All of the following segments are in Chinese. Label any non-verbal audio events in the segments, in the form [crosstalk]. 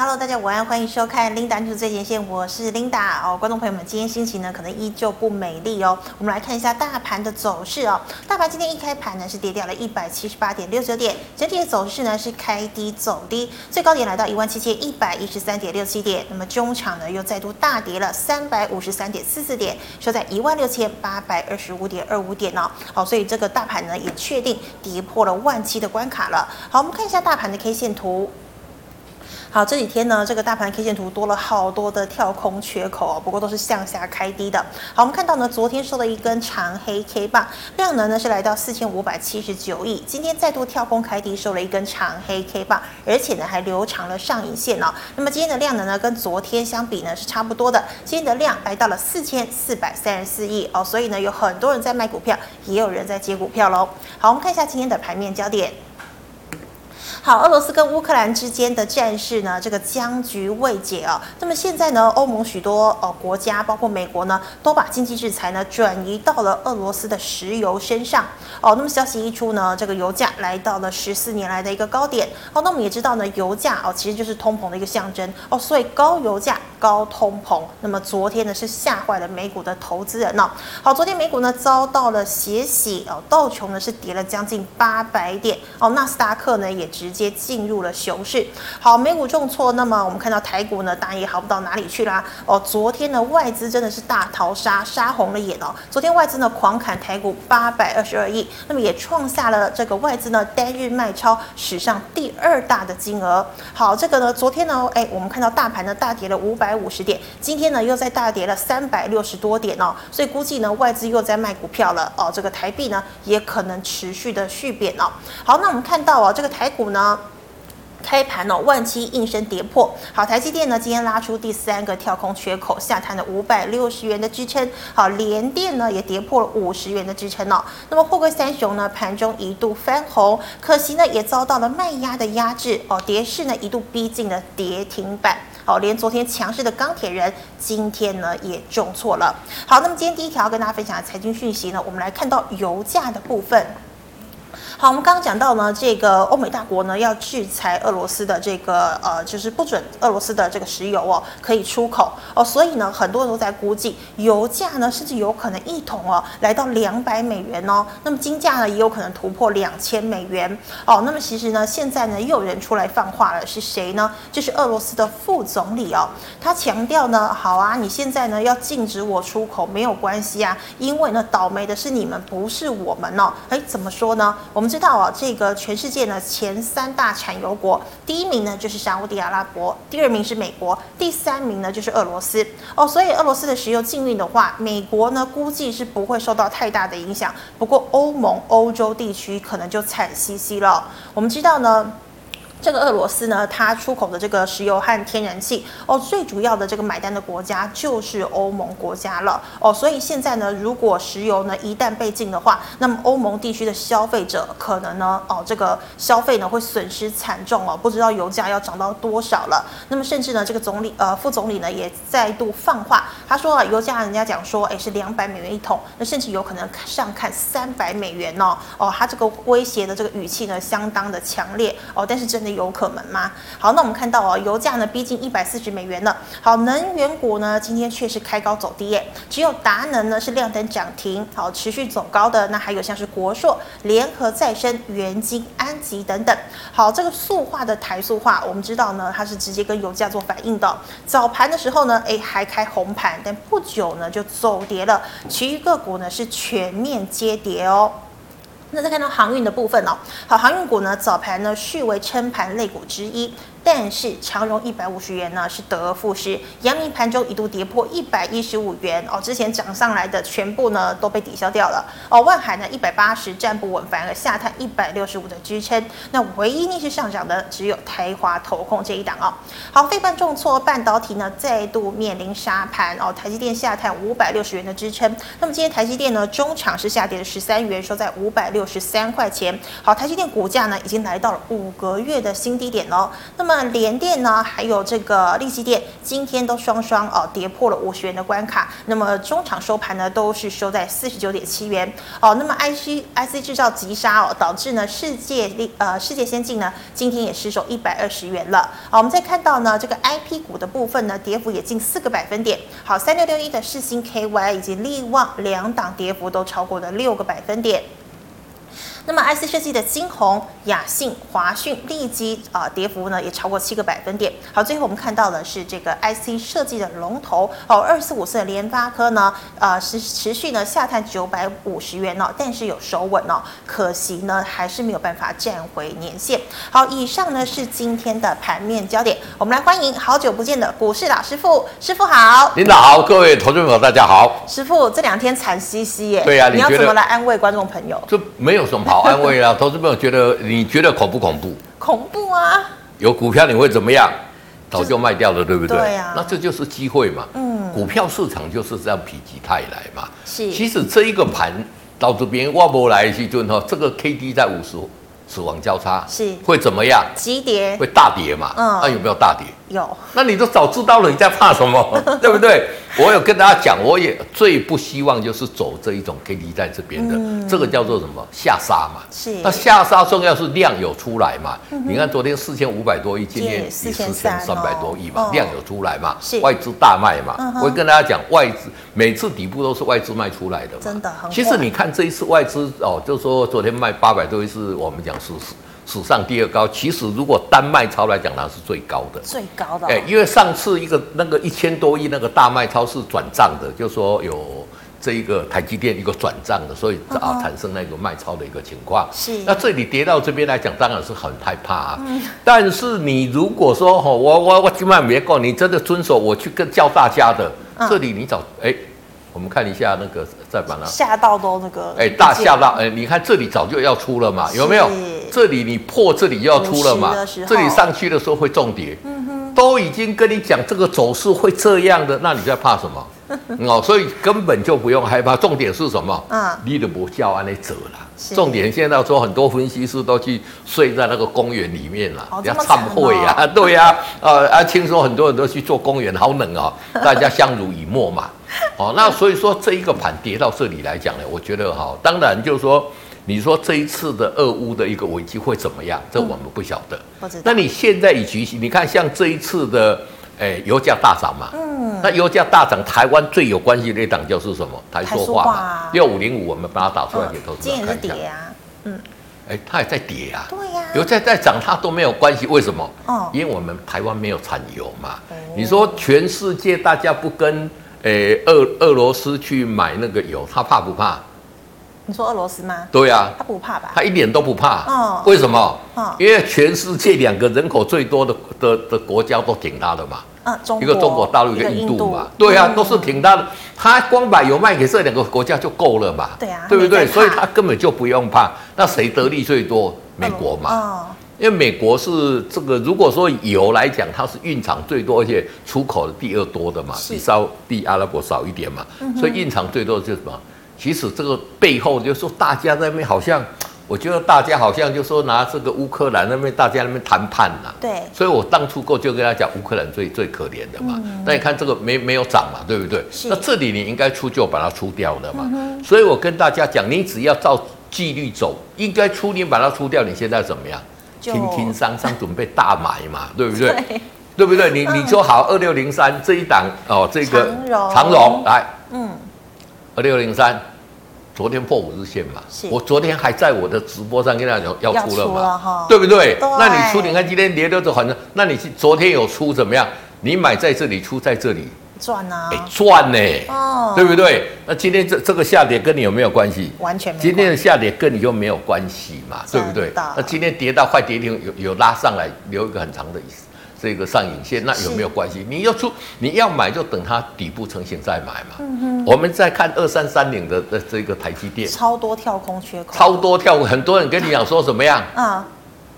Hello，大家午安，欢迎收看 Linda 走最前线，我是 Linda 哦。观众朋友们，今天心情呢可能依旧不美丽哦。我们来看一下大盘的走势哦。大盘今天一开盘呢是跌掉了一百七十八点六九点，整体的走势呢是开低走低，最高点来到一万七千一百一十三点六七点。那么中场呢又再度大跌了三百五十三点四四点，收在一万六千八百二十五点二五点哦。好，所以这个大盘呢也确定跌破了万七的关卡了。好，我们看一下大盘的 K 线图。好，这几天呢，这个大盘 K 线图多了好多的跳空缺口哦，不过都是向下开低的。好，我们看到呢，昨天收了一根长黑 K 棒，量能呢是来到四千五百七十九亿。今天再度跳空开低，收了一根长黑 K 棒，而且呢还留长了上影线哦。那么今天的量能呢，跟昨天相比呢是差不多的，今天的量来到了四千四百三十四亿哦。所以呢，有很多人在卖股票，也有人在接股票喽。好，我们看一下今天的盘面焦点。好，俄罗斯跟乌克兰之间的战事呢，这个僵局未解啊。那么现在呢，欧盟许多呃国家，包括美国呢，都把经济制裁呢转移到了俄罗斯的石油身上。哦，那么消息一出呢，这个油价来到了十四年来的一个高点。哦，那我们也知道呢，油价哦其实就是通膨的一个象征哦，所以高油价高通膨。那么昨天呢是吓坏了美股的投资人呢。好，昨天美股呢遭到了血洗哦，道琼呢是跌了将近八百点哦，纳斯达克呢也直接。进入了熊市，好，美股重挫，那么我们看到台股呢，当然也好不到哪里去啦。哦，昨天呢，外资真的是大逃杀，杀红了眼哦。昨天外资呢狂砍台股八百二十二亿，那么也创下了这个外资呢单日卖超史上第二大的金额。好，这个呢，昨天呢，哎，我们看到大盘呢大跌了五百五十点，今天呢又在大跌了三百六十多点哦，所以估计呢外资又在卖股票了哦。这个台币呢也可能持续的续贬哦。好，那我们看到哦，这个台股呢。开盘哦，万七应声跌破。好，台积电呢今天拉出第三个跳空缺口，下探了五百六十元的支撑。好，联电呢也跌破了五十元的支撑哦。那么货柜三雄呢盘中一度翻红，可惜呢也遭到了卖压的压制哦，跌势呢一度逼近了跌停板。好，连昨天强势的钢铁人今天呢也重挫了。好，那么今天第一条跟大家分享的财经讯息呢，我们来看到油价的部分。好，我们刚刚讲到呢，这个欧美大国呢要制裁俄罗斯的这个呃，就是不准俄罗斯的这个石油哦可以出口哦，所以呢，很多人都在估计油价呢甚至有可能一桶哦来到两百美元哦，那么金价呢也有可能突破两千美元哦。那么其实呢，现在呢又有人出来放话了，是谁呢？就是俄罗斯的副总理哦，他强调呢，好啊，你现在呢要禁止我出口没有关系啊，因为呢倒霉的是你们，不是我们哦。哎，怎么说呢？我们。知道啊，这个全世界呢前三大产油国，第一名呢就是沙乌地阿拉伯，第二名是美国，第三名呢就是俄罗斯哦。所以俄罗斯的石油禁运的话，美国呢估计是不会受到太大的影响，不过欧盟、欧洲地区可能就惨兮兮了。我们知道呢。这个俄罗斯呢，它出口的这个石油和天然气哦，最主要的这个买单的国家就是欧盟国家了哦，所以现在呢，如果石油呢一旦被禁的话，那么欧盟地区的消费者可能呢哦，这个消费呢会损失惨重哦，不知道油价要涨到多少了。那么甚至呢，这个总理呃副总理呢也再度放话，他说啊，油价人家讲说，哎是两百美元一桶，那甚至有可能上看三百美元哦哦，他这个威胁的这个语气呢相当的强烈哦，但是真的。有可能吗？好，那我们看到哦，油价呢逼近一百四十美元了。好，能源股呢今天却是开高走低耶，只有达能呢是亮灯涨停，好，持续走高的。那还有像是国硕、联合再生、元晶、安吉等等。好，这个塑化的台塑化，我们知道呢，它是直接跟油价做反应的。早盘的时候呢，哎还开红盘，但不久呢就走跌了。其余个股呢是全面皆跌哦。那再看到航运的部分哦，好，航运股呢早盘呢续为撑盘类股之一。但是长荣一百五十元呢是得而复失，阳明盘中一度跌破一百一十五元哦，之前涨上来的全部呢都被抵消掉了哦。万海呢一百八十站不稳，反而下探一百六十五的支撑。那唯一逆势上涨的只有台华投控这一档哦。好，非半重挫，半导体呢再度面临杀盘哦，台积电下探五百六十元的支撑。那么今天台积电呢中场是下跌了十三元，收在五百六十三块钱。好，台积电股价呢已经来到了五个月的新低点哦。那么那么联电呢，还有这个力积电，今天都双双哦跌破了五十元的关卡。那么中场收盘呢，都是收在四十九点七元哦。那么 IC IC 制造急杀哦，导致呢世界力呃世界先进呢今天也失守一百二十元了。好，我们再看到呢这个 IP 股的部分呢，跌幅也近四个百分点。好，三六六一的世芯 KY 以及力旺两档跌幅都超过了六个百分点。那么，IC 设计的晶宏、亚信、华讯、利基啊，跌幅呢也超过七个百分点。好，最后我们看到的是这个 IC 设计的龙头哦，二四五四的联发科呢，呃，是持续呢下探九百五十元哦，但是有守稳哦，可惜呢还是没有办法站回年线。好，以上呢是今天的盘面焦点，我们来欢迎好久不见的股市老师傅，师傅好，领导好，各位投资朋友大家好。师傅这两天惨兮兮耶，对呀、啊，你要怎么来安慰观众朋友？这没有什么好。安慰啊，投资朋友觉得你觉得恐不恐怖？恐怖啊！有股票你会怎么样？早就卖掉了，对不对？对啊，那这就是机会嘛。嗯，股票市场就是这样否极泰来嘛。是，其实这一个盘到这边挖不来去，就哈，这个 K D 在五十，死亡交叉是会怎么样？急跌会大跌嘛？嗯，那有没有大跌？有，那你都早知道了，你在怕什么？[laughs] 对不对？我有跟大家讲，我也最不希望就是走这一种 K D 在这边的，嗯、这个叫做什么下杀嘛？是。那下杀重要是量有出来嘛？嗯、你看昨天四千五百多亿，今天也四千三百多亿嘛，哦、量有出来嘛？是。外资大卖嘛？嗯、我会跟大家讲，外资每次底部都是外资卖出来的嘛。真的很。其实你看这一次外资哦，就是说昨天卖八百多亿，是我们讲是是。史上第二高，其实如果单卖超来讲，它是最高的。最高的、哦。哎，因为上次一个那个一千多亿那个大卖超是转账的，就是说有这一个台积电一个转账的，所以啊产生那个卖超的一个情况。是。那这里跌到这边来讲，当然是很害怕啊。嗯。但是你如果说哈，我我我今晚没够，你真的遵守我去跟叫大家的，嗯、这里你找哎。我们看一下那个，再把它下到都那个，哎，大下到哎，你看这里早就要出了嘛，有没有？这里你破这里就要出了嘛，这里上去的时候会重叠，嗯哼，都已经跟你讲这个走势会这样的，那你在怕什么？[laughs] 哦，所以根本就不用害怕。重点是什么？啊，你都不叫安内走了。重点现在说很多分析师都去睡在那个公园里面了，要忏悔呀，[laughs] 对呀，呃啊，听说很多人都去做公园，好冷啊，[laughs] 大家相濡以沫嘛。哦，那所以说这一个盘跌到这里来讲呢，我觉得哈，当然就是说，你说这一次的俄乌的一个危机会怎么样？这我们不晓得。那你现在以及你看像这一次的。哎，油价大涨嘛，嗯，那油价大涨，台湾最有关系的一档就是什么？台塑化嘛，六五零五，我们把它打出来给投资者看一下。啊，嗯，哎，它也在跌啊，对呀，油价在涨，它都没有关系，为什么？哦，因为我们台湾没有产油嘛。你说全世界大家不跟诶俄俄罗斯去买那个油，他怕不怕？你说俄罗斯吗？对呀，他不怕吧？他一点都不怕。哦，为什么？因为全世界两个人口最多的的的国家都挺他的嘛。一个中国大陆，一个印度嘛，对啊，都是挺大的。他光把油卖给这两个国家就够了嘛，对啊，对不对？所以他根本就不用怕。那谁得利最多？美国嘛，因为美国是这个，如果说油来讲，它是蕴藏最多，而且出口的第二多的嘛，比稍比阿拉伯少一点嘛，所以蕴藏最多的就是什么？其实这个背后就是说，大家在那边好像。我觉得大家好像就说拿这个乌克兰那边，大家那边谈判呐。对。所以我当初过就跟他讲，乌克兰最最可怜的嘛。那你看这个没没有涨嘛，对不对？是。那这里你应该出就把它出掉了嘛。所以我跟大家讲，你只要照纪律走，应该出你把它出掉，你现在怎么样？轻轻桑桑准备大买嘛，对不对？对不对？你你说好二六零三这一档哦，这个长荣来，嗯，二六零三。昨天破五日线嘛，我昨天还在我的直播上跟大家讲要出了嘛，了对不对？对那你出，你看今天跌的都反正，那你昨天有出怎么样？你买在这里，出在这里，赚啊，哎赚呢，哦，对不对？那今天这这个下跌跟你有没有关系？完全没。今天的下跌跟你就没有关系嘛，对不对？那今天跌到快跌停，有有拉上来，留一个很长的意思。这个上影线那有没有关系？你要出你要买就等它底部成型再买嘛。嗯、哼我们再看二三三零的的这个台积电，超多跳空缺口，超多跳空，很多人跟你讲说怎么样？啊，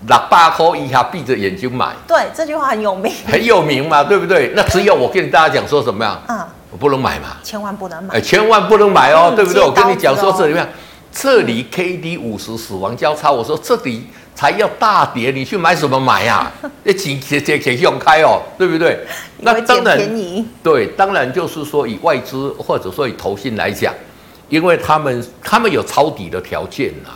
六百块以下闭着眼睛买。对，这句话很有名，很有名嘛，[laughs] 对不对？那只有我跟大家讲说什么样？啊，我不能买嘛，千万不能买，哎，千万不能买哦，嗯、对不对？我跟你讲说这里面，这里 K D 五十死亡交叉，我说这里。才要大跌，你去买什么买呀？那钱钱钱钱用开哦，对不对？那当然，对，当然就是说以外资或者说以投信来讲，因为他们他们有抄底的条件呐，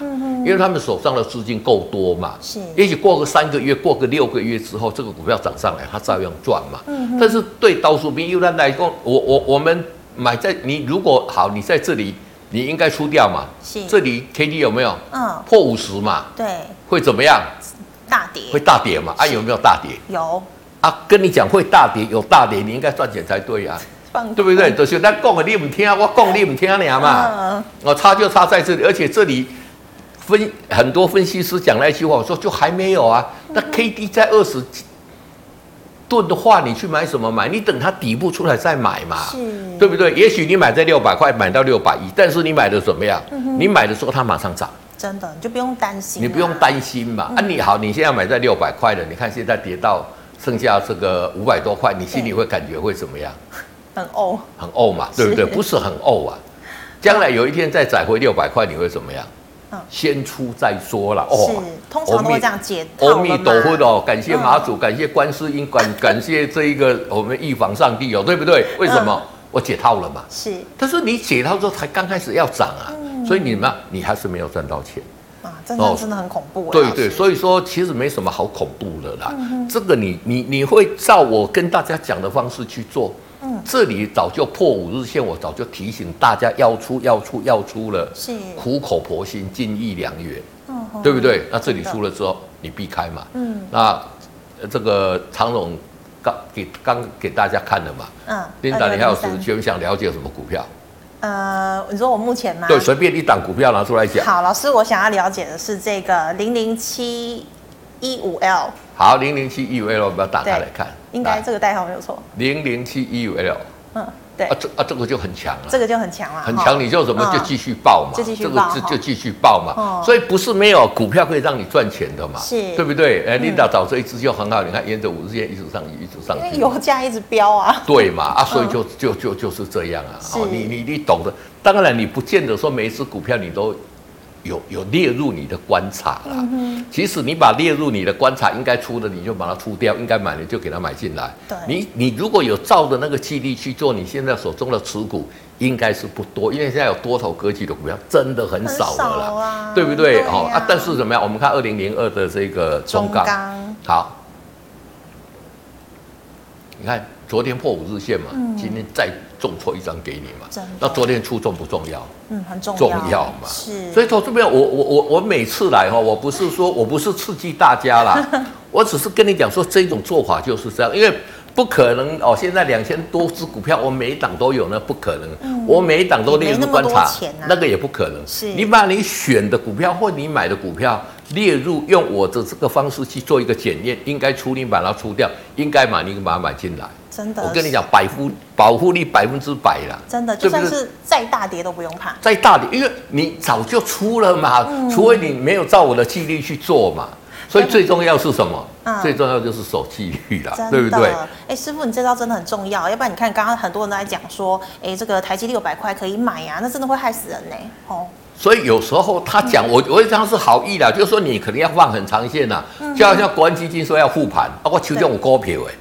因为他们手上的资金够多嘛，是，也许过个三个月，过个六个月之后，这个股票涨上来，它照样赚嘛。但是对刀叔兵又来来说，我我我们买在你如果好，你在这里。你应该出掉嘛？是，这里 K D 有没有？嗯，破五十嘛？对，会怎么样？大跌，会大跌嘛？啊，有没有大跌？有啊，跟你讲会大跌，有大跌，你应该赚钱才对啊，对不对？就是咱讲的你不听，我讲你不听你嘛。我差就差在这里，而且这里分很多分析师讲了一句话，我说就还没有啊，那 K D 在二十。盾的话，你去买什么买？你等它底部出来再买嘛，是对不对？也许你买在六百块，买到六百一，但是你买的怎么样？嗯、你买的时候它马上涨，真的你就不用担心，你不用担心嘛。嗯、啊，你好，你现在买在六百块的，你看现在跌到剩下这个五百多块，你心里会感觉会怎么样？[laughs] 很呕，很呕嘛，对不对？不是很呕啊？将来有一天再涨回六百块，你会怎么样？先出再说了哦，通常都会这样解。阿弥陀佛哦，感谢妈祖，感谢观世音，感感谢这一个我们预防上帝哦，对不对？为什么我解套了嘛？是。但是你解套之后才刚开始要涨啊，所以你们你还是没有赚到钱啊，真的真的很恐怖。对对，所以说其实没什么好恐怖的啦。这个你你你会照我跟大家讲的方式去做。这里早就破五日线，我早就提醒大家要出要出要出了，是苦口婆心，金玉良缘，嗯、对不对？那这里出了之后，你避开嘛。嗯，那这个长总刚给刚给大家看了嘛。嗯，琳达，你还有时间想了解什么股票？呃，你说我目前吗？对，随便一档股票拿出来讲。好，老师，我想要了解的是这个零零七一五 L。好，零零七一五 L，我们要打开来看。应该这个代号没有错。零零七一五 L。嗯，对。啊，这啊这个就很强了。这个就很强了。很强，你就怎么就继续爆嘛？就继续抱。这个就就继续爆嘛。所以不是没有股票可以让你赚钱的嘛？是，对不对？哎，琳达找这一支就很好，你看沿着五日线一直上去，一直上去。因为油价一直飙啊。对嘛？啊，所以就就就就是这样啊。哦，你你你懂的。当然，你不见得说每一支股票你都。有有列入你的观察啦，嗯、其实你把列入你的观察，应该出的你就把它出掉，应该买的就给它买进来。对，你你如果有照着那个纪律去做，你现在手中的持股应该是不多，因为现在有多头格局的股票真的很少了啦，啊、对不对？哦啊，啊，但是怎么样？我们看二零零二的这个中钢，中钢好，你看昨天破五日线嘛，嗯、今天再。重错一张给你嘛？那昨天出重不重要？嗯，很重要。重要嘛？是。所以投资朋友，我我我我每次来哈，我不是说我不是刺激大家啦，[laughs] 我只是跟你讲说这种做法就是这样，因为不可能哦。现在两千多只股票，我每一档都有，那不可能。嗯。我每一档都列入观察，那个也不可能。是。你把你选的股票或你买的股票列入，用我的这个方式去做一个检验，应该出你把它出掉，应该买你把它买进来。真的，我跟你讲，百分保护率百分之百啦。真的，就算是再大跌都不用怕。再大跌，因为你早就出了嘛，嗯、除非你没有照我的纪律去做嘛。所以最重要是什么？嗯、最重要就是守纪律啦，的对不对？哎、欸，师傅，你这招真的很重要，要不然你看刚刚很多人都在讲说，哎、欸，这个台积六百块可以买呀、啊，那真的会害死人呢。哦，所以有时候他讲、嗯、我，我这样是好意的，就是说你可能要放很长线呐，就好像国安基金说要护盘，啊，我手中有股票哎。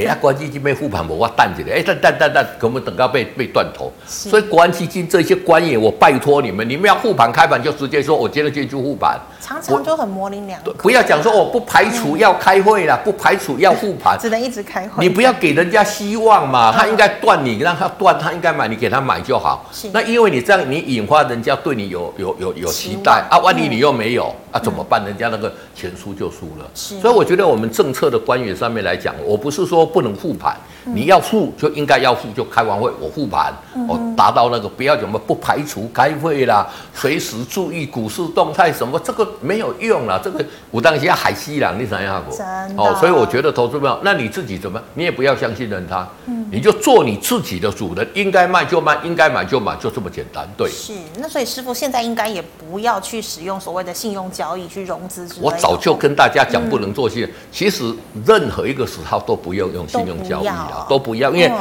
哎呀，国安基金被护盘，我淡起来。哎，但但但但，可能等到被被断头。所以国安基金这些官员，我拜托你们，你们要护盘开盘就直接说，我接着进去护盘。常常就很模棱两可。不要讲说我不排除要开会了，嗯、不排除要护盘，只能一直开会。你不要给人家希望嘛，他应该断你，让他断，他应该买，你给他买就好。那因为你这样，你引发人家对你有有有有期待啊，万一你又没有、嗯、啊，怎么办？人家那个钱输就输了。所以我觉得我们政策的官员上面来讲，我不是说不能护盘。你要付就应该要付，就开完会我复盘，我达到那个不要怎么不排除开会啦，随时注意股市动态什么，这个没有用啦，这个我当下海西啦，你想要不？哦，所以我觉得投资朋友，那你自己怎么，你也不要相信人他，你就做你自己的主人，应该卖就卖，应该买就买，就这么简单。对，是。那所以师傅现在应该也不要去使用所谓的信用交易去融资之类的。我早就跟大家讲不能做信，其实任何一个时候都不要用信用交易。都不要，因为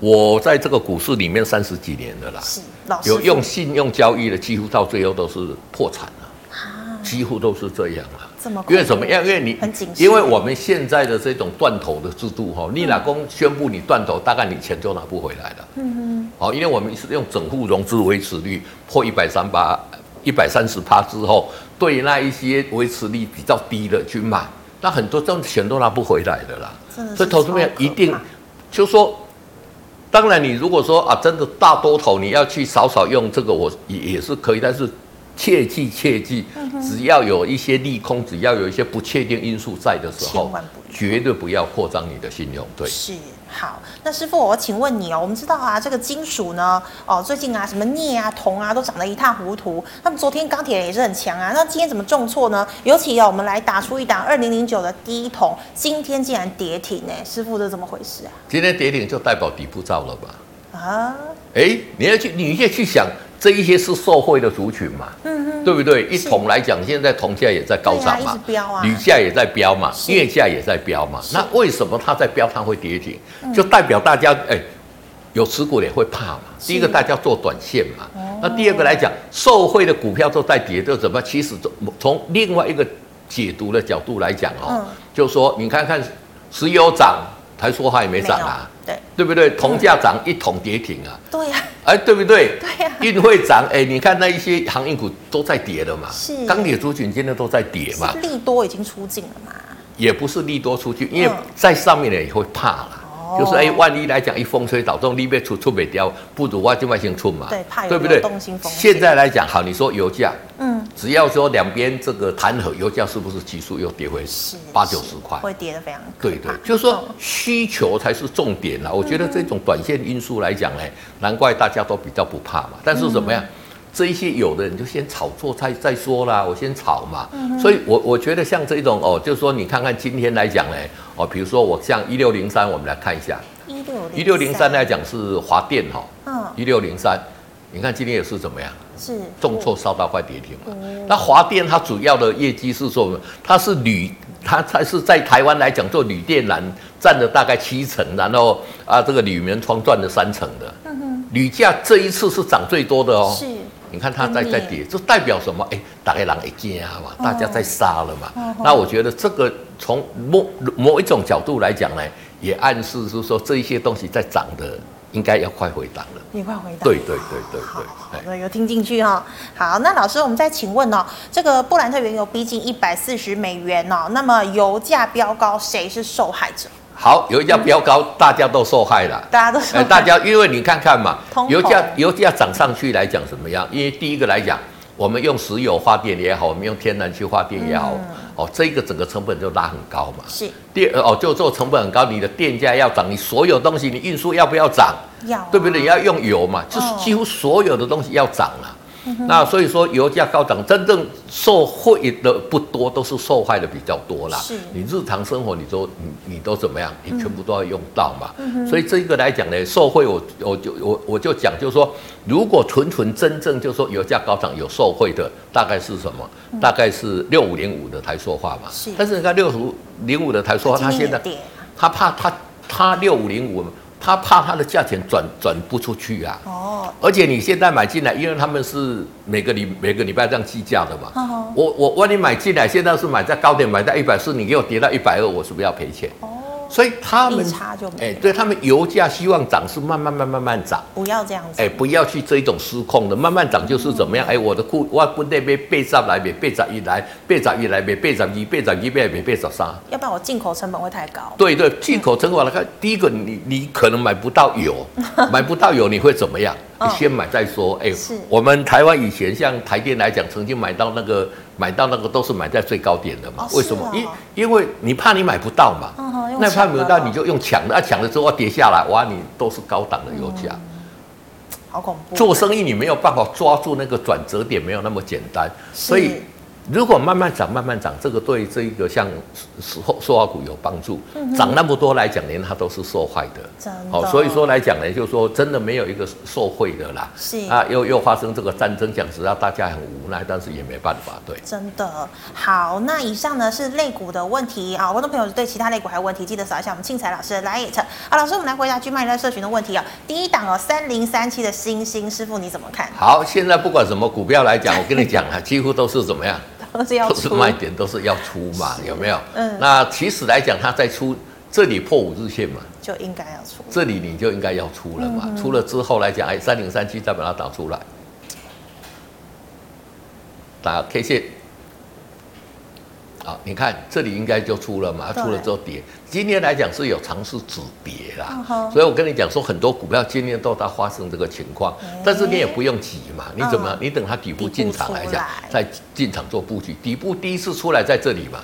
我在这个股市里面三十几年了啦，有用信用交易的，几乎到最后都是破产了，几乎都是这样了。这么因为怎么样？因为你因为我们现在的这种断头的制度哈，你老公宣布你断头，大概你钱就拿不回来了。嗯嗯。好，因为我们是用整户融资维持率破一百三八一百三十趴之后，对那一些维持率比较低的去买，那很多这种钱都拿不回来的啦。所以投资面一定就说，当然你如果说啊，真的大多头你要去少少用这个，我也也是可以，但是。切记切记，只要有一些利空，只要有一些不确定因素在的时候，绝对不要扩张你的信用。对，是好。那师傅，我请问你哦，我们知道啊，这个金属呢，哦，最近啊，什么镍啊、铜啊，都涨得一塌糊涂。那么昨天钢铁也是很强啊，那今天怎么重挫呢？尤其哦，我们来打出一档二零零九的第一桶，今天竟然跌停呢？师傅，这怎么回事啊？今天跌停就代表底部造了吧？啊？哎，你要去，你要去想。这一些是受惠的族群嘛，嗯，对不对？一铜来讲，现在铜价也在高涨嘛，铝价也在飙嘛，镍价也在飙嘛。那为什么它在飙，它会跌停？就代表大家哎，有持股也会怕嘛。第一个，大家做短线嘛。那第二个来讲，受惠的股票都在跌，就怎么？其实从另外一个解读的角度来讲哦，就说你看看石油涨，台塑化也没涨啊。对，对不对？铜价涨，一桶跌停啊。对呀。哎，对不对？对呀。运会涨，哎，你看那一些航运股都在跌了嘛。是。钢铁族群今天都在跌嘛。利多已经出尽了嘛。也不是利多出去，因为在上面的也会怕了。就是哎，万一来讲一风吹倒，这种利别出出不掉，不如我就外先出嘛。对，怕对不对？动心风。现在来讲，好，你说油价，嗯，只要说两边这个谈和，油价是不是急速又跌回八九十块？会跌得非常。对对，就是说需求才是重点啦。我觉得这种短线因素来讲，哎，难怪大家都比较不怕嘛。但是怎么样？这一些有的人就先炒作再再说啦，我先炒嘛。所以我我觉得像这种哦，就是说你看看今天来讲呢，哦，比如说我像一六零三，我们来看一下。一六零三来讲是华电哈，嗯，一六零三，你看今天也是怎么样？是重挫烧到快跌停了。那华电它主要的业绩是说，它是铝，它它是在台湾来讲做铝电缆占了大概七成，然后啊这个铝门窗占了三成的。铝价这一次是涨最多的哦。是，你看它在在跌，这代表什么？哎，大家人一惊嘛，大家在杀了嘛。那我觉得这个从某某一种角度来讲呢。也暗示是说这一些东西在涨的，应该要快回档了。你快回档。对对对对对。好，好，有听进去哈。好，那老师，我们再请问哦，这个布兰特原油逼近一百四十美元哦，那么油价飙高，谁是受害者？好，油价飙高，大家都受害了。大家都受害。大家因为你看看嘛，油价油价涨上去来讲怎么样？因为第一个来讲，我们用石油发电也好，我们用天然气发电也好。哦，这个整个成本就拉很高嘛。是。第二哦，就做成本很高，你的电价要涨，你所有东西你运输要不要涨？要、啊。对不对？你要用油嘛，就是几乎所有的东西要涨了。那所以说油价高涨，真正受惠的不多，都是受害的比较多啦。是，你日常生活你都你你都怎么样？你全部都要用到嘛。嗯、所以这个来讲呢，受惠我我就我我就讲，就是说，如果纯纯真正就是说油价高涨有受惠的，大概是什么？嗯、大概是六五零五的台塑化嘛。是。但是你看六五零五的台塑化，它现在它怕它它六五零五。他怕他的价钱转转不出去啊！哦，而且你现在买进来，因为他们是每个礼每个礼拜这样计价的嘛。哦，我我我你买进来，现在是买在高点，买在一百四，你给我跌到一百二，我是不是要赔钱？哦。所以他们哎，对他们油价希望涨是慢慢慢慢慢涨，不要这样子，哎，不要去这一种失控的，慢慢涨就是怎么样？哎，我的库我不那边背十来背背十一来背十一来背背十二背十二背背背十三，要不然我进口成本会太高。对对，进口成本来看，第一个你你可能买不到油，[laughs] 买不到油你会怎么样？你先买再说。哎，是我们台湾以前像台电来讲，曾经买到那个。买到那个都是买在最高点的嘛？为什么？因因为你怕你买不到嘛。那怕买不到你就用抢的，啊抢了之后跌下来，哇，你都是高档的油价。好恐怖。做生意你没有办法抓住那个转折点，没有那么简单，所以。如果慢慢涨，慢慢涨，这个对这一个像塑塑化股有帮助。涨那么多来讲，连它都是受害的。真的。好，所以说来讲呢，就是说真的没有一个受惠的啦。是。啊，又又发生这个战争，讲实话，大家很无奈，但是也没办法。对。真的。好，那以上呢是类股的问题啊。观众朋友对其他类股还有问题，记得扫一下我们庆财老师的 LINE。好，老师，我们来回答 GMoney 社群的问题啊。第一档哦，三零三七的星星师傅你怎么看？好，现在不管什么股票来讲，我跟你讲啊，几乎都是怎么样？都是要出，卖点都是要出嘛，有没有？嗯，那其实来讲，它在出这里破五日线嘛，就应该要出，这里你就应该要出了嘛，嗯、出了之后来讲，哎，三零三七再把它打出来，打 K 线。好，你看这里应该就出了嘛，出了之后跌。今天来讲是有尝试止跌啦，所以我跟你讲说，很多股票今天都在发生这个情况，但是你也不用急嘛，你怎么样？你等它底部进场来讲，再进场做布局。底部第一次出来在这里嘛，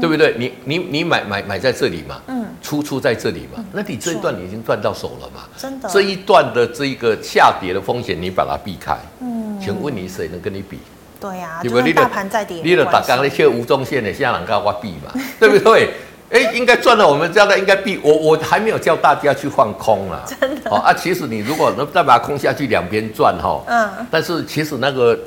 对不对？你你你买买买在这里嘛，嗯出出在这里嘛，那你这一段你已经赚到手了嘛？真的，这一段的这一个下跌的风险你把它避开，嗯，请问你谁能跟你比？对呀，因为大盘在跌，你的打刚那些无中线的，现在能够挖币嘛？对不对？哎，应该赚了，我们这样的应该币。我我还没有叫大家去放空啦，真的。哦啊，其实你如果能再把它空下去，两边赚哈。嗯。但是其实那个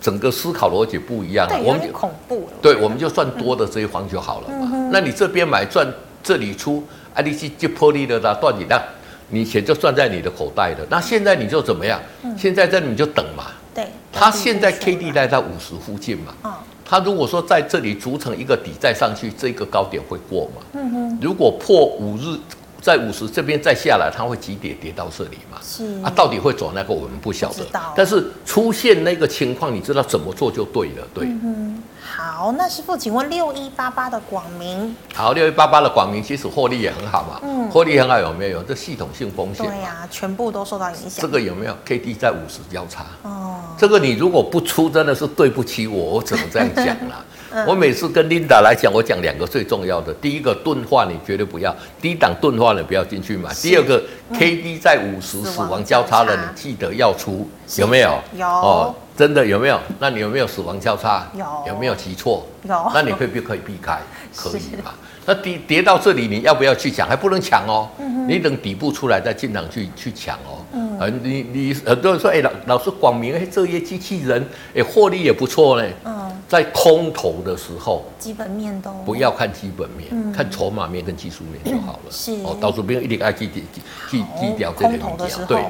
整个思考逻辑不一样。我们就恐怖了。对，我们就算多的这一方就好了嘛。那你这边买赚，这里出，啊，你去就破利的啦，断你那，你钱就赚在你的口袋了。那现在你就怎么样？现在这你就等嘛。对，它现在 K D 带在五十附近嘛，嗯，它如果说在这里组成一个底再上去，这个高点会过吗？嗯哼，如果破五日在五十这边再下来，它会急跌跌到这里嘛？是。啊，到底会走那个我们不晓得，但是出现那个情况，你知道怎么做就对了，对。嗯好，那师傅，请问六一八八的广明，好，六一八八的广明其实获利也很好嘛，嗯，获利很好有没有？这系统性风险，对呀、啊，全部都受到影响。这个有没有？K D 在五十交叉，哦，这个你如果不出，真的是对不起我，我只能这样讲 [laughs] 了。我每次跟 Linda 来讲，我讲两个最重要的，第一个钝化你绝对不要，低档钝化你不要进去买。第二个 K D 在五十死亡交叉了，你记得要出，有没有？有哦，真的有没有？那你有没有死亡交叉？有，有没有急错？有，那你可以不可以避开？可以嘛？那跌跌到这里，你要不要去抢？还不能抢哦，你等底部出来再进场去去抢哦。嗯，你你很多人说，哎，老老师广明，哎，这些机器人，哎，获利也不错嘞。嗯。在空头的时候，基本面都不要看基本面，嗯、看筹码面跟技术面就好了。嗯、是哦，到时候不用一定爱记记记记掉这些东西。对，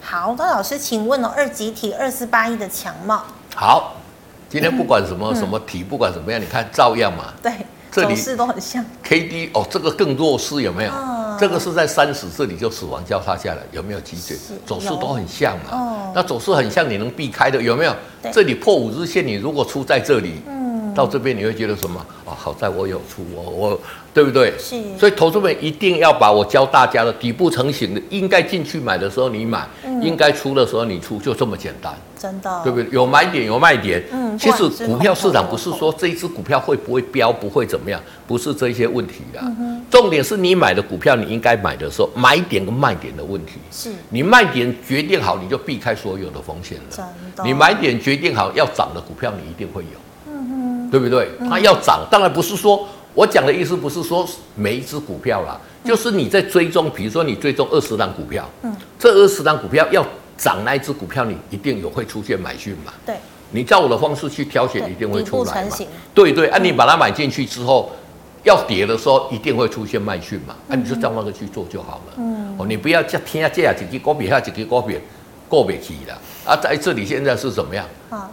好，那老师，请问哦，二级体二四八一的强茂，好，今天不管什么、嗯、什么体，不管怎么样，你看照样嘛。对，这里走势都很像。K D 哦，这个更弱势有没有？嗯这个是在三十这里就死亡交叉下来，有没有急跌？走势都很像嘛。哦。那走势很像，你能避开的有没有？对这里破五日线，你如果出在这里，嗯，到这边你会觉得什么？啊，好在我有出我，我对不对？是。所以投资们一定要把我教大家的底部成型的，应该进去买的时候你买，嗯、应该出的时候你出，就这么简单。真的，对不对？有买点有卖点。嗯，其实股票市场不是说这一只股票会不会飙，不会怎么样，不是这些问题的。嗯、哼重点是你买的股票，你应该买的时候，买点跟卖点的问题。是你卖点决定好，你就避开所有的风险了。真的，你买点决定好要涨的股票，你一定会有。对不对？它要涨，当然不是说我讲的意思，不是说每一只股票啦，嗯、就是你在追踪，比如说你追踪二十档股票，嗯，这二十档股票要。涨那一只股票，你一定有会出现买讯嘛？对，你照我的方式去挑选，一定会出来嘛？对对，啊，你把它买进去之后，要跌的时候一定会出现卖讯嘛？啊，你就照那个去做就好了。嗯，哦，你不要再听下这样几个股票，下几个股票过不去了。啊，在这里现在是怎么样？啊。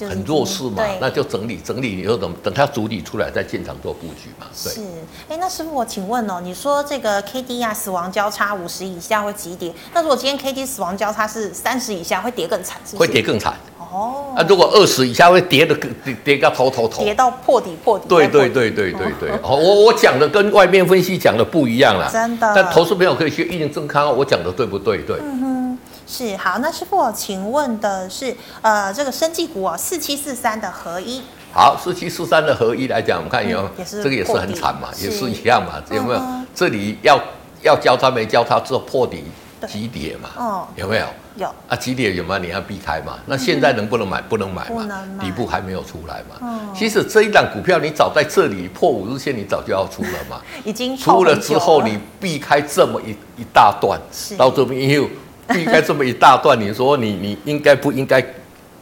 很弱势嘛，那就整理整理，以后等等它主理出来再进场做布局嘛。对。是，哎，那师傅，我请问哦，你说这个 K D 啊，死亡交叉五十以下会急跌，那如果今天 K D 死亡交叉是三十以下，会跌更惨，是不是？会跌更惨。哦。那如果二十以下会跌的更跌跌个头头头。跌到破底破底。对对对对对对。哦，我我讲的跟外面分析讲的不一样啦。真的。但投资朋友可以去验证看看我讲的对不对？对。是好，那师傅，我请问的是，呃，这个生技股啊，四七四三的合一。好，四七四三的合一来讲，我们看有，这个也是很惨嘛，也是一样嘛，有没有？这里要要交叉没交叉之后破底急跌嘛？哦，有没有？有啊，急跌有没有？你要避开嘛？那现在能不能买？不能买嘛？底部还没有出来嘛？其实这一档股票你早在这里破五日线，你早就要出了嘛？[laughs] 已经出了之后，你避开这么一一大段，到这边又。避开这么一大段，你说你你应该不应该，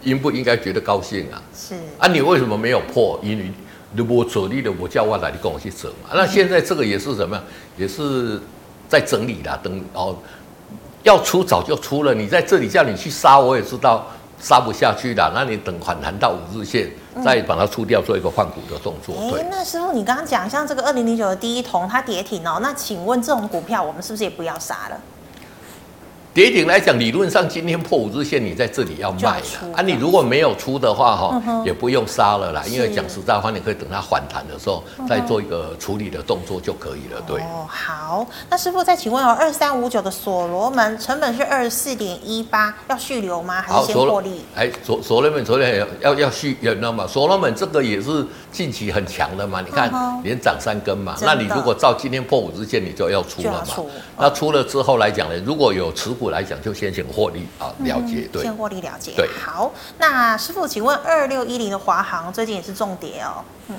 应不应该觉得高兴啊？是啊，你为什么没有破？因为如果走力的，我叫我来，你跟我去走嘛。那现在这个也是什么样？也是在整理啦，等哦，要出早就出了。你在这里叫你去杀，我也知道杀不下去的，那你等反弹到五日线，再把它出掉，做一个换股的动作。哎、欸，那师傅，你刚刚讲像这个二零零九的第一桶，它跌停哦，那请问这种股票我们是不是也不要杀了？跌停来讲，理论上今天破五日线，你在这里要卖了啊。你如果没有出的话，哈、嗯，也不用杀了啦。因为讲实在话，你可以等它反弹的时候，再做一个处理的动作就可以了。对。哦，好。那师傅再请问哦，二三五九的所罗门成本是二十四点一八，要续留吗？还是先获利？哎，所所罗门昨天要要续，你知道吗？所罗门这个也是近期很强的嘛。你看连涨三根嘛。那你如果照今天破五日线，你就要出了嘛。那出了之后来讲呢，如果有持股。来讲就先行获利啊，了解对，先获利了解对。好，那师傅，请问二六一零的华航最近也是重跌哦。嗯，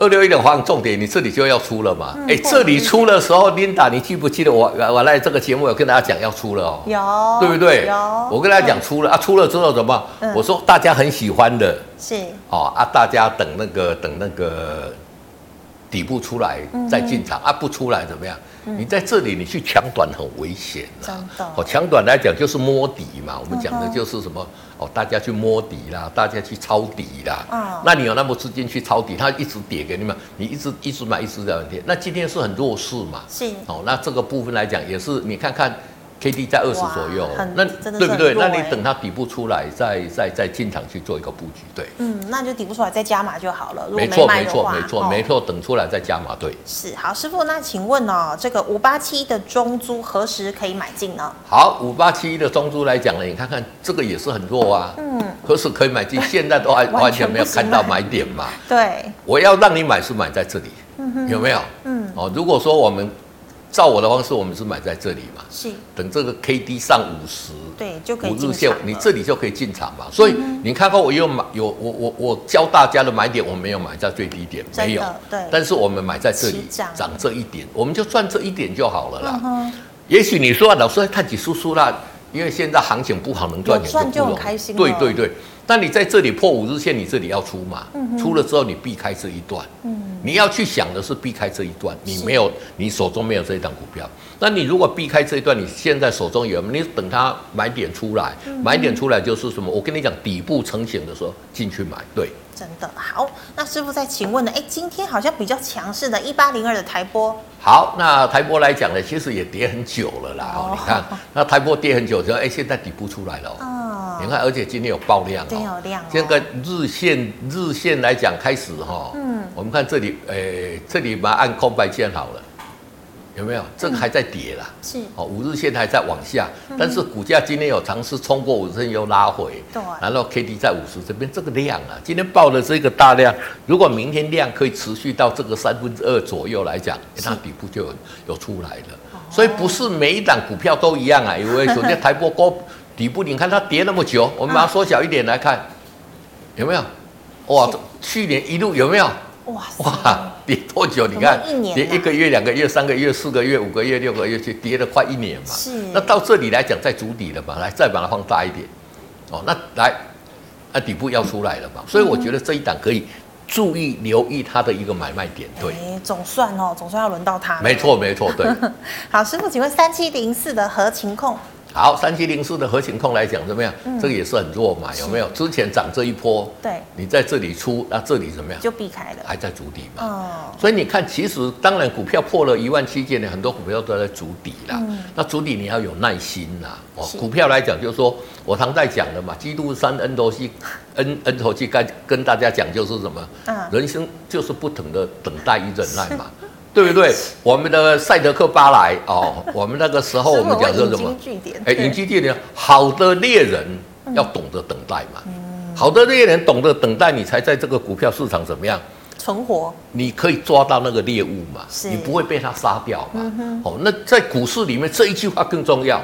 二六一零的华航重点，你这里就要出了嘛？哎、嗯，这里出的时候，Linda，你记不记得我我来这个节目有跟大家讲要出了哦？有，对不对？有，我跟大家讲出了啊，出了之后怎么？嗯、我说大家很喜欢的，是哦啊，大家等那个等那个底部出来再进场、嗯、啊，不出来怎么样？你在这里，你去抢短很危险的。哦，抢短来讲就是摸底嘛。我们讲的就是什么？哦，大家去摸底啦，大家去抄底啦。嗯。那你有那么资金去抄底，它一直跌给你们，你一直一直买，一直在跌。那今天是很弱势嘛？是。哦，那这个部分来讲也是，你看看。K D 在二十左右，那对不对？那你等它底部出来，再再再进场去做一个布局，对。嗯，那就底部出来再加码就好了。没错，没错，没错，没错，等出来再加码，对。是好，师傅，那请问哦，这个五八七的中租何时可以买进呢？好，五八七的中租来讲呢，你看看这个也是很弱啊。嗯。何时可以买进？现在都还 [laughs] 完全没有看到买点嘛。[laughs] 对。我要让你买是买在这里，有没有？嗯。哦，如果说我们。照我的方式，我们是买在这里嘛？是。等这个 K D 上五十，对，就可以进场。你这里就可以进场嘛。所以你看看，我有买有我我我教大家的买点，我没有买在最低点，没有。对。但是我们买在这里，涨这一点，我们就赚这一点就好了啦。嗯、也许你说老师太急叔叔啦，因为现在行情不好，能赚钱就不容易。对对对。但你在这里破五日线，你这里要出嘛？嗯、出了之后你避开这一段。嗯。你要去想的是避开这一段，你没有，你手中没有这一档股票。那你如果避开这一段，你现在手中有，你等它买点出来，买点出来就是什么？我跟你讲，底部成型的时候进去买，对。真的好，那师傅再请问呢？哎，今天好像比较强势的，一八零二的台波。好，那台波来讲呢，其实也跌很久了啦。哦，你看，那台波跌很久之后，哎，现在底部出来了。哦。你看，而且今天有爆量哦。有量。这个日线日线来讲，开始哈。嗯。我们看这里，哎，这里把它按空白线好了。有没有？这个还在跌啦，是。哦，五日线还在往下，但是股价今天有尝试冲过五日线又拉回，对，然后 K D 在五十这边，这个量啊，今天报的这个大量，如果明天量可以持续到这个三分之二左右来讲，它底部就有有出来了，所以不是每一档股票都一样啊，[laughs] 因为首先台玻高底部，你看它跌那么久，我们把它缩小一点来看，有没有？哇，去年一路有没有？哇哇，跌多久？你看，跌一个月、两个月、三个月、四个月、五个月、六个月，就跌了快一年嘛。是。那到这里来讲，在筑底了嘛？来，再把它放大一点。哦，那来，那底部要出来了嘛？所以我觉得这一档可以注意留意它的一个买卖点。对，总算哦，总算要轮到它。没错，没错，对。[laughs] 好，师傅，请问三七零四的合情控。好，三七零四的核情控来讲怎么样？嗯、这个也是很弱嘛，有没有？之前涨这一波，对，你在这里出，那这里怎么样？就避开了，还在筑底嘛。哦，所以你看，其实当然股票破了一万七千点，很多股票都在筑底啦。嗯、那筑底你要有耐心啦。哦，股票来讲，就是说我常在讲的嘛，基督山恩多西，恩恩头西跟跟大家讲，就是什么？嗯，人生就是不停的等待与忍耐嘛。对不对？我们的赛德克巴莱哦，[laughs] 我们那个时候我们讲说什么？哎，引经据典，好的猎人要懂得等待嘛。好的猎人懂得等待，你才在这个股票市场怎么样存活？你可以抓到那个猎物嘛，你不会被他杀掉嘛。哦，那在股市里面这一句话更重要。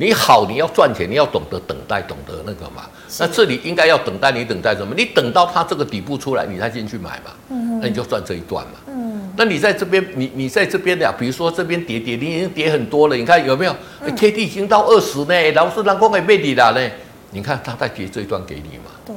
你好，你要赚钱，你要懂得等待，懂得那个嘛。那这里应该要等待，你等待什么？你等到它这个底部出来，你再进去买嘛。嗯，那你就赚这一段嘛。嗯，那你在这边，你你在这边的，比如说这边跌跌，你已经跌很多了。你看有没有？K D 已经到二十呢，老师让公给背底了呢。你看他在跌这一段给你嘛。对。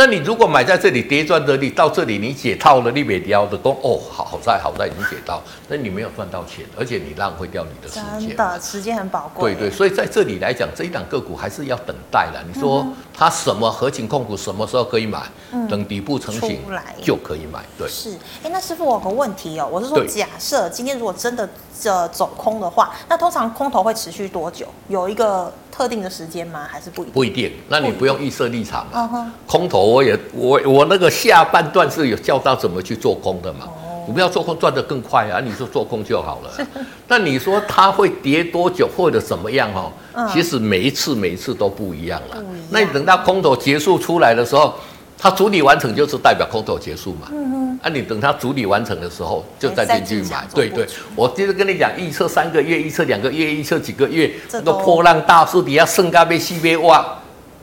那你如果买在这里跌赚的，你到这里你解套了，你别掉的说哦，好好在好在已经解套，那你没有赚到钱，而且你浪费掉你的时间，真的时间很宝贵。对对，所以在这里来讲，这一档个股还是要等待了。你说它什么合情控股什么时候可以买？嗯、等底部成型就可以买。对，是。哎，那师傅我有个问题哦，我是说假设今天如果真的这走空的话，那通常空头会持续多久？有一个。特定的时间吗？还是不一定？不一定。那你不用预设立场嘛。Uh huh. 空头我也我我那个下半段是有教到怎么去做空的嘛。Oh. 你不要做空赚得更快啊！你说做空就好了。那你说它会跌多久或者怎么样哦？其实每一次每一次都不一样了。Uh huh. 那你等到空头结束出来的时候。它主理完成就是代表空头结束嘛，嗯哼，啊，你等它主理完成的时候就再进去买，对对。我接着跟你讲，预测三个月，预测两个月，预测几个月，这个破浪大树底下剩咖啡西杯哇，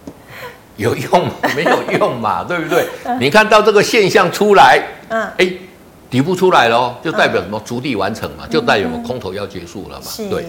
[laughs] 有用吗？[laughs] 没有用嘛，对不对？你看到这个现象出来，嗯，哎，底部出来了，就代表什么？主理完成嘛，就代表我空头要结束了嘛，对。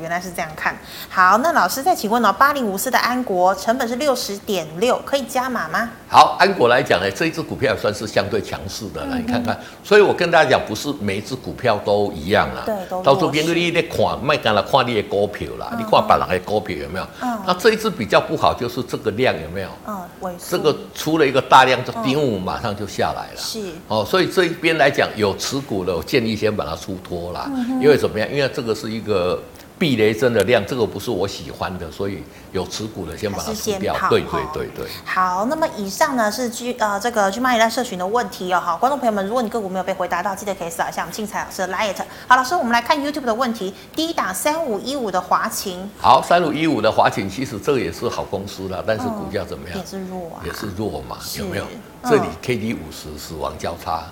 原来是这样看，好，那老师再请问哦，八零五四的安国成本是六十点六，可以加码吗？好，安国来讲呢，这一支股票也算是相对强势的，来、嗯、哼看看。所以我跟大家讲，不是每一支股票都一样啊。对，都到处边个你得看，卖干了看你的股票啦，嗯、你看别人的股票有没有？嗯。那这一支比较不好，就是这个量有没有？嗯，这个出了一个大量，就顶五马上就下来了。是。哦，所以这一边来讲，有持股的，我建议先把它出脱啦。嗯、因为怎么样？因为这个是一个。避雷针的量，这个不是我喜欢的，所以有持股的先把它出掉。对对对对。好，那么以上呢是 G 呃这个 GMoney 在社群的问题哦。好，观众朋友们，如果你个股没有被回答到，记得可以扫一下我们精彩老师的 Light。好，老师，我们来看 YouTube 的问题。第一档三五一五的华勤。好，三五一五的华勤，其实这个也是好公司啦，但是股价怎么样？也是弱啊。也是弱嘛，有没有？这里 K D 五十死亡交叉，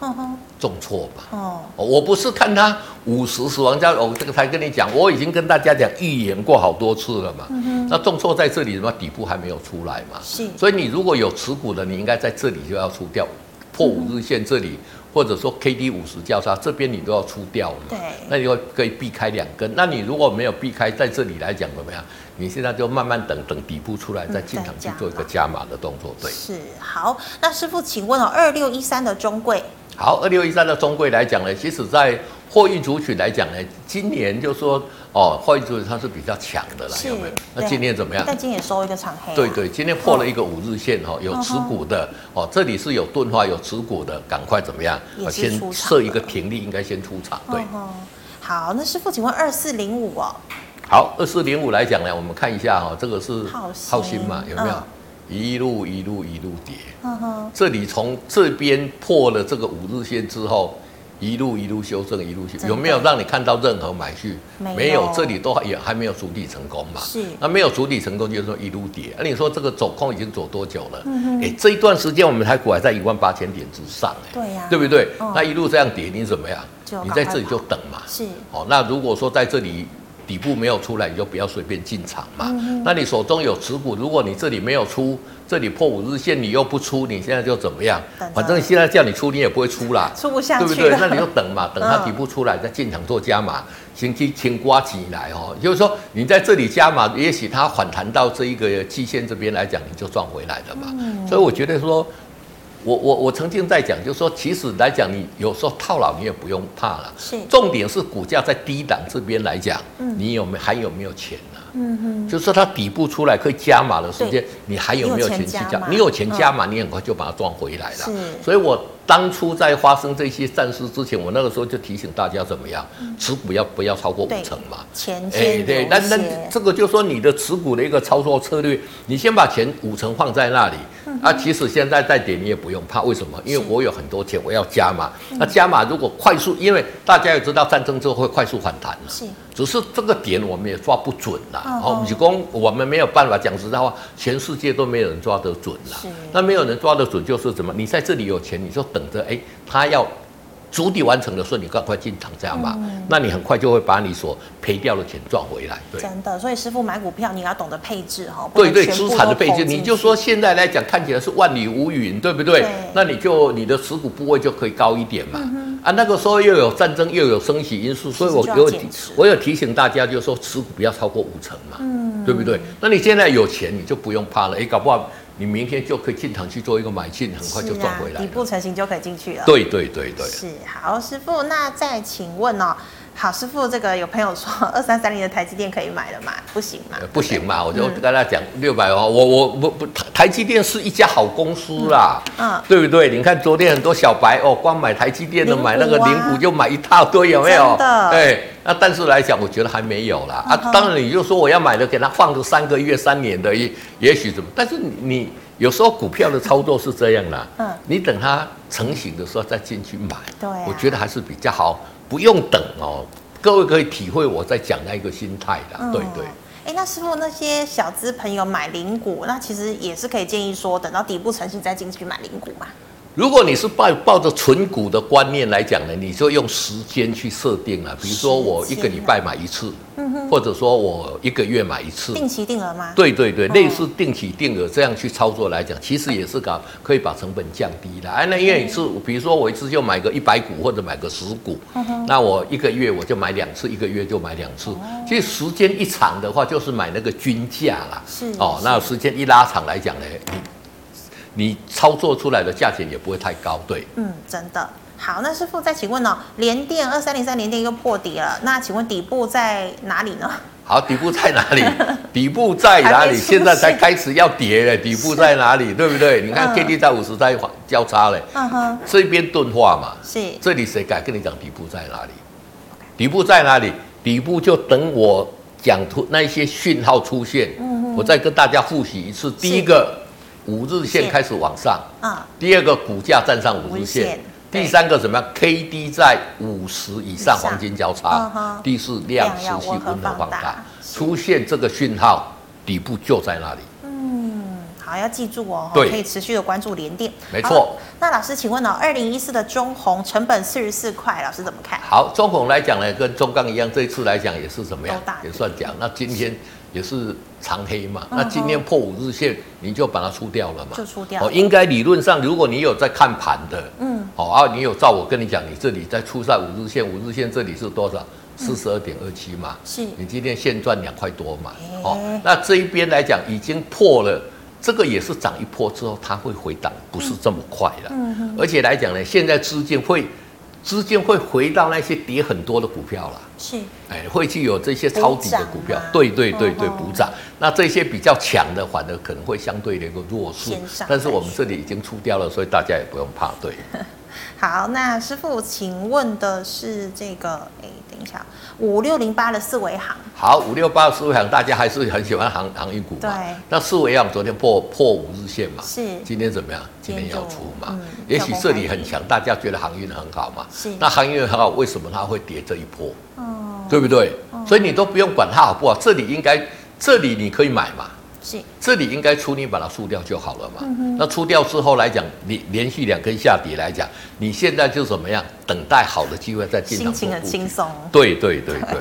重挫吧？哦，我不是看它五十死亡交叉，我这个才跟你讲，我已经跟大家讲预言过好多次了嘛。那重挫在这里，什么底部还没有出来嘛？是。所以你如果有持股的，你应该在这里就要出掉，破五日线这里，或者说 K D 五十交叉这边你都要出掉了。对。那你就可以避开两根。那你如果没有避开，在这里来讲怎么样？你现在就慢慢等等底部出来，再进场去做一个加码的动作，对。是好，那师傅，请问哦，二六一三的中柜。好，二六一三的中柜来讲呢，其实在货运族群来讲呢，今年就说哦，货运族群它是比较强的啦，是有没有？那今天怎么样？但今天也收一个长黑。对对，今天破了一个五日线哈，有持股的哦，这里是有钝化有持股的，赶快怎么样？先设一个停利，应该先出场。对。好，那师傅，请问二四零五哦。好，二四零五来讲呢，我们看一下哈、喔，这个是浩鑫嘛，有没有？嗯、一路一路一路跌，嗯、哼这里从这边破了这个五日线之后，一路一路修正，一路修有没有让你看到任何买续？没有，没有，这里都也还没有筑底成功嘛。是，那没有筑底成功，就是说一路跌。那、啊、你说这个走空已经走多久了？嗯哼，哎、欸，这一段时间我们台股还在一万八千点之上、欸，哎，对呀、啊，对不对？嗯、那一路这样跌，你怎么样？你在这里就等嘛。是，哦，那如果说在这里。底部没有出来，你就不要随便进场嘛。嗯、哼那你手中有持股，如果你这里没有出，这里破五日线你又不出，你现在就怎么样？反正现在叫你出，你也不会出啦，出不下去，对不对？那你就等嘛，等它底部出来再进场做加码，先去先刮起来哦。就是说你在这里加码，也许它反弹到这一个季线这边来讲，你就赚回来了嘛。嗯、所以我觉得说。我我我曾经在讲，就是说，其实来讲，你有时候套牢你也不用怕了。是。重点是股价在低档这边来讲，嗯，你有没还有没有钱呢？嗯哼。就是它底部出来可以加码的时间，你还有没有钱去加？你有钱加码，你很快就把它赚回来了。是。所以我当初在发生这些战事之前，我那个时候就提醒大家怎么样，持股要不要超过五成嘛？钱哎，对，那那这个就是说你的持股的一个操作策略，你先把钱五成放在那里。啊，其实现在再跌你也不用怕，为什么？因为我有很多钱，我要加码。那加码如果快速，因为大家也知道战争之后会快速反弹了，是。只是这个点我们也抓不准了。哦，武功我们没有办法讲实在话，全世界都没有人抓得准了。是。那没有人抓得准就是怎么？你在这里有钱，你就等着，哎，他要。足底完成的时候，你赶快进场这样吧，嗯、那你很快就会把你所赔掉的钱赚回来。对，真的，所以师傅买股票你要懂得配置哈。对对，资产的配置，你就说现在来讲看起来是万里无云，对不对？对，那你就你的持股部位就可以高一点嘛。嗯、啊，那个时候又有战争，又有升息因素，所以我有我有提醒大家，就是说持股不要超过五成嘛，嗯、对不对？那你现在有钱，你就不用怕了。哎，搞不好。你明天就可以进场去做一个买进，很快就赚回来。底部成型就可以进去了。对对对对。是好，师傅，那再请问哦。好，师傅，这个有朋友说 [laughs] 二三三零的台积电可以买了吗？不行吗？不行嘛，我就跟他讲六百哦，我我不不台积电是一家好公司啦，嗯，嗯对不对？你看昨天很多小白哦，光买台积电的买那个零股就买一大堆，有没有？真的。对，那但是来讲，我觉得还没有啦。嗯、啊。当然，你就说我要买的，给他放个三个月、三年的，也也许怎么？但是你有时候股票的操作是这样啦，嗯，你等它成型的时候再进去买，对、啊，我觉得还是比较好。不用等哦，各位可以体会我在讲那一个心态的，嗯、对对。哎，那师傅那些小资朋友买零股，那其实也是可以建议说，等到底部成型再进去买零股嘛。如果你是抱抱着存股的观念来讲呢，你就用时间去设定了。比如说我一个礼拜买一次，嗯哼，或者说我一个月买一次，定期定额吗？对对对，类似定期定额这样去操作来讲，其实也是搞可以把成本降低的。哎，那因为你是比如说我一次就买个一百股或者买个十股，那我一个月我就买两次，一个月就买两次。其实时间一长的话，就是买那个均价啦。是哦，那时间一拉长来讲呢，你操作出来的价钱也不会太高，对。嗯，真的。好，那师傅再请问哦，联电二三零三联电又破底了，那请问底部在哪里呢？好，底部在哪里？[laughs] 底部在哪里？现在才开始要跌了，底部在哪里？是对不对？你看 K D 在五十在交叉嘞，嗯哼，这边钝化嘛，是。这里谁敢跟你讲底部在哪里？底部在哪里？底部就等我讲出那些讯号出现，嗯哼，我再跟大家复习一次，第一个。五日线开始往上，嗯，第二个股价站上五日线，第三个怎么样？K D 在五十以上，黄金交叉，第四量持续温和放大，出现这个讯号，底部就在那里。嗯，好，要记住哦，对，可以持续的关注联电，没错。那老师，请问呢？二零一四的中红成本四十四块，老师怎么看？好，中红来讲呢，跟中钢一样，这一次来讲也是怎么样？也算讲。那今天。也是长黑嘛，那今天破五日线，你就把它出掉了嘛？就出掉。哦，应该理论上，如果你有在看盘的，嗯，好啊，你有照我跟你讲，你这里在出在五日线，五日线这里是多少？四十二点二七嘛。是。你今天现赚两块多嘛？哦，那这一边来讲已经破了，这个也是涨一波之后，它会回档，不是这么快的。嗯哼。而且来讲呢，现在资金会。资金会回到那些跌很多的股票了，是，哎，会去有这些抄底的股票，对对对对，补涨。那这些比较强的，反而可能会相对的一个弱势。但是我们这里已经出掉了，所以大家也不用怕。对。[laughs] 好，那师傅，请问的是这个，哎，等一下，五六零八的四维行。好，五六八的四维行，大家还是很喜欢航航运股嘛？对。那四维行昨天破破五日线嘛？是。今天怎么样？今天要出嘛？嗯、也许这里很强，大家觉得航运很好嘛？是。那航运很好，为什么它会跌这一波？哦。对不对？哦、所以你都不用管它好不好，这里应该，这里你可以买嘛。是，这里应该出，你把它出掉就好了嘛。嗯、那出掉之后来讲，你连续两根下跌来讲，你现在就怎么样？等待好的机会再进场。心情很轻松。对对对对。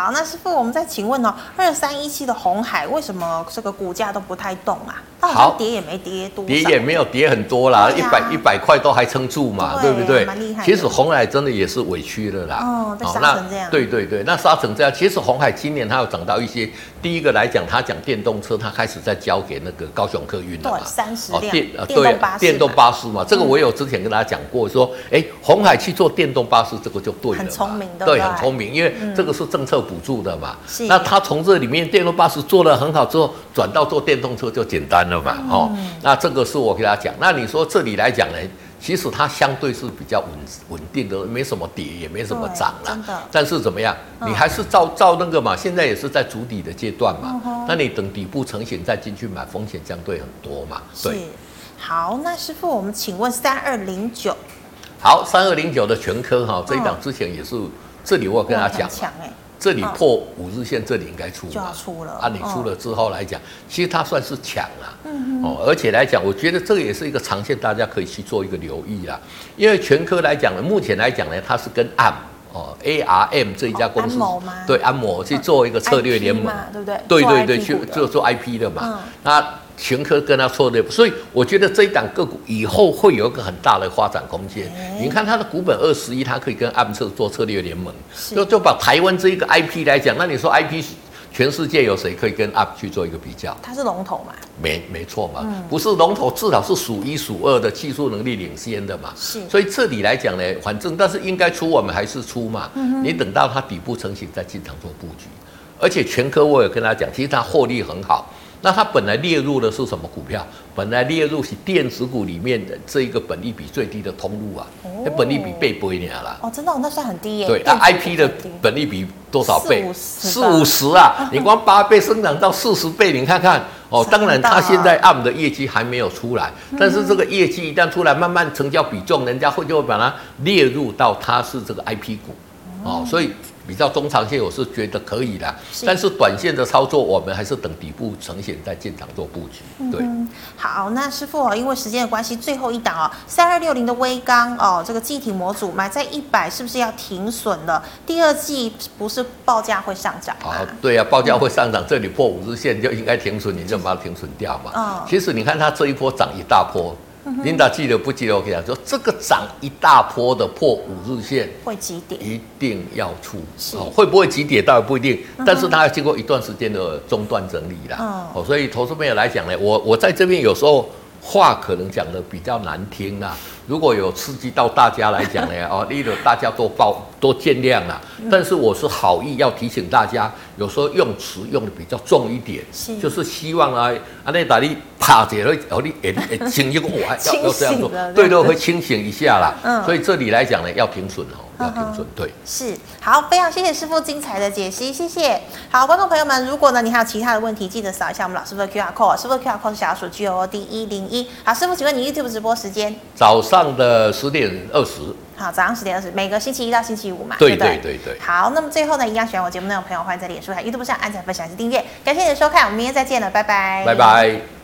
好，那师傅，我们再请问哦，二三一七的红海为什么这个股价都不太动啊？好，跌也没跌多，跌也没有跌很多啦，一百一百块都还撑住嘛，对不对？蛮厉害。其实红海真的也是委屈了啦。哦，杀成这样。对对对，那杀成这样，其实红海今年它有涨到一些。第一个来讲，它讲电动车，它开始在交给那个高雄客运了嘛。对，三十辆。电呃，对，电动巴士嘛，这个我有之前跟大家讲过，说，哎，红海去做电动巴士，这个就对了。很聪明的。对，很聪明，因为这个是政策补助的嘛。是。那他从这里面电动巴士做得很好之后，转到做电动车就简单。了嘛，哦，那这个是我给他讲。那你说这里来讲呢，其实它相对是比较稳稳定的，没什么跌，也没什么涨了。真的。但是怎么样？你还是照照那个嘛，现在也是在主底的阶段嘛。那你等底部成型再进去买，风险相对很多嘛。对。好，那师傅，我们请问三二零九。好，三二零九的全科哈，这一档之前也是，这里我跟他讲。这里破五日线，这里应该出嘛？就要出了啊！你出了之后来讲，其实它算是抢了。嗯哦，而且来讲，我觉得这个也是一个长线，大家可以去做一个留意啦。因为全科来讲呢，目前来讲呢，它是跟 ARM 哦 ARM 这一家公司对安谋去做一个策略联盟，对不对？对对对，去做做 IP 的嘛。那全科跟他错的，所以我觉得这一档个股以后会有一个很大的发展空间。你看它的股本二十一，它可以跟 ARM 做策略联盟，就就把台湾这一个 IP 来讲，那你说 IP 全世界有谁可以跟 UP 去做一个比较？它是龙头嘛？没没错嘛，嗯、不是龙头，至少是数一数二的技术能力领先的嘛。是，所以这里来讲呢，反正但是应该出，我们还是出嘛。嗯、你等到它底部成型再进场做布局。而且全科我也跟他讲，其实它获利很好。那它本来列入的是什么股票？本来列入是电子股里面的这一个本利比最低的通路啊，那、哦、本利比倍不一点了。哦，真的、哦，那算很低耶。对，那 IP 的本利比多少倍？四五十啊！[laughs] 你光八倍生长到四十倍，你看看哦。当然，它现在 ARM 的业绩还没有出来，但是这个业绩一旦出来，慢慢成交比重，人家会就会把它列入到它是这个 IP 股哦，所以。比较中长线，我是觉得可以的，是，但是短线的操作，我们还是等底部呈现再进场做布局。对，嗯、好，那师傅哦，因为时间的关系，最后一档哦，三二六零的威刚哦，这个记忆体模组买在一百，是不是要停损了？第二季不是报价会上涨啊？对呀、啊，报价会上涨，嗯、这里破五日线就应该停损，你就把它停损掉嘛。嗯，其实你看它这一波涨一大波。琳达记得不记得？我跟他说，这个涨一大波的破五日线会急跌，一定要出。哦会不会急跌倒也不一定，但是它要经过一段时间的中断整理啦。哦，所以投资朋友来讲呢，我我在这边有时候话可能讲的比较难听啊。如果有刺激到大家来讲呢，哦，例如大家都包多见谅啦。但是我是好意要提醒大家，有时候用词用的比较重一点，是就是希望啊，啊那打你趴着会，哦你诶诶，[laughs] 清醒我还要要这样做，对对，会清醒一下啦。嗯，所以这里来讲呢，要停损哦，要停损。对，是好，非常谢谢师傅精彩的解析，谢谢。好，观众朋友们，如果呢你还有其他的问题，记得扫一下我们老师傅的 QR code，师傅的 QR code 是小老鼠 G O D 一零一。好，师傅，请问你 YouTube 直播时间？早上。上的十点二十，好，早上十点二十，每个星期一到星期五嘛，对对对对。好，那么最后呢，一样喜欢我节目内容的朋友，欢迎在脸书、还有 YouTube 上按赞、分享及订阅。感谢你的收看，我们明天再见了，拜拜，拜拜。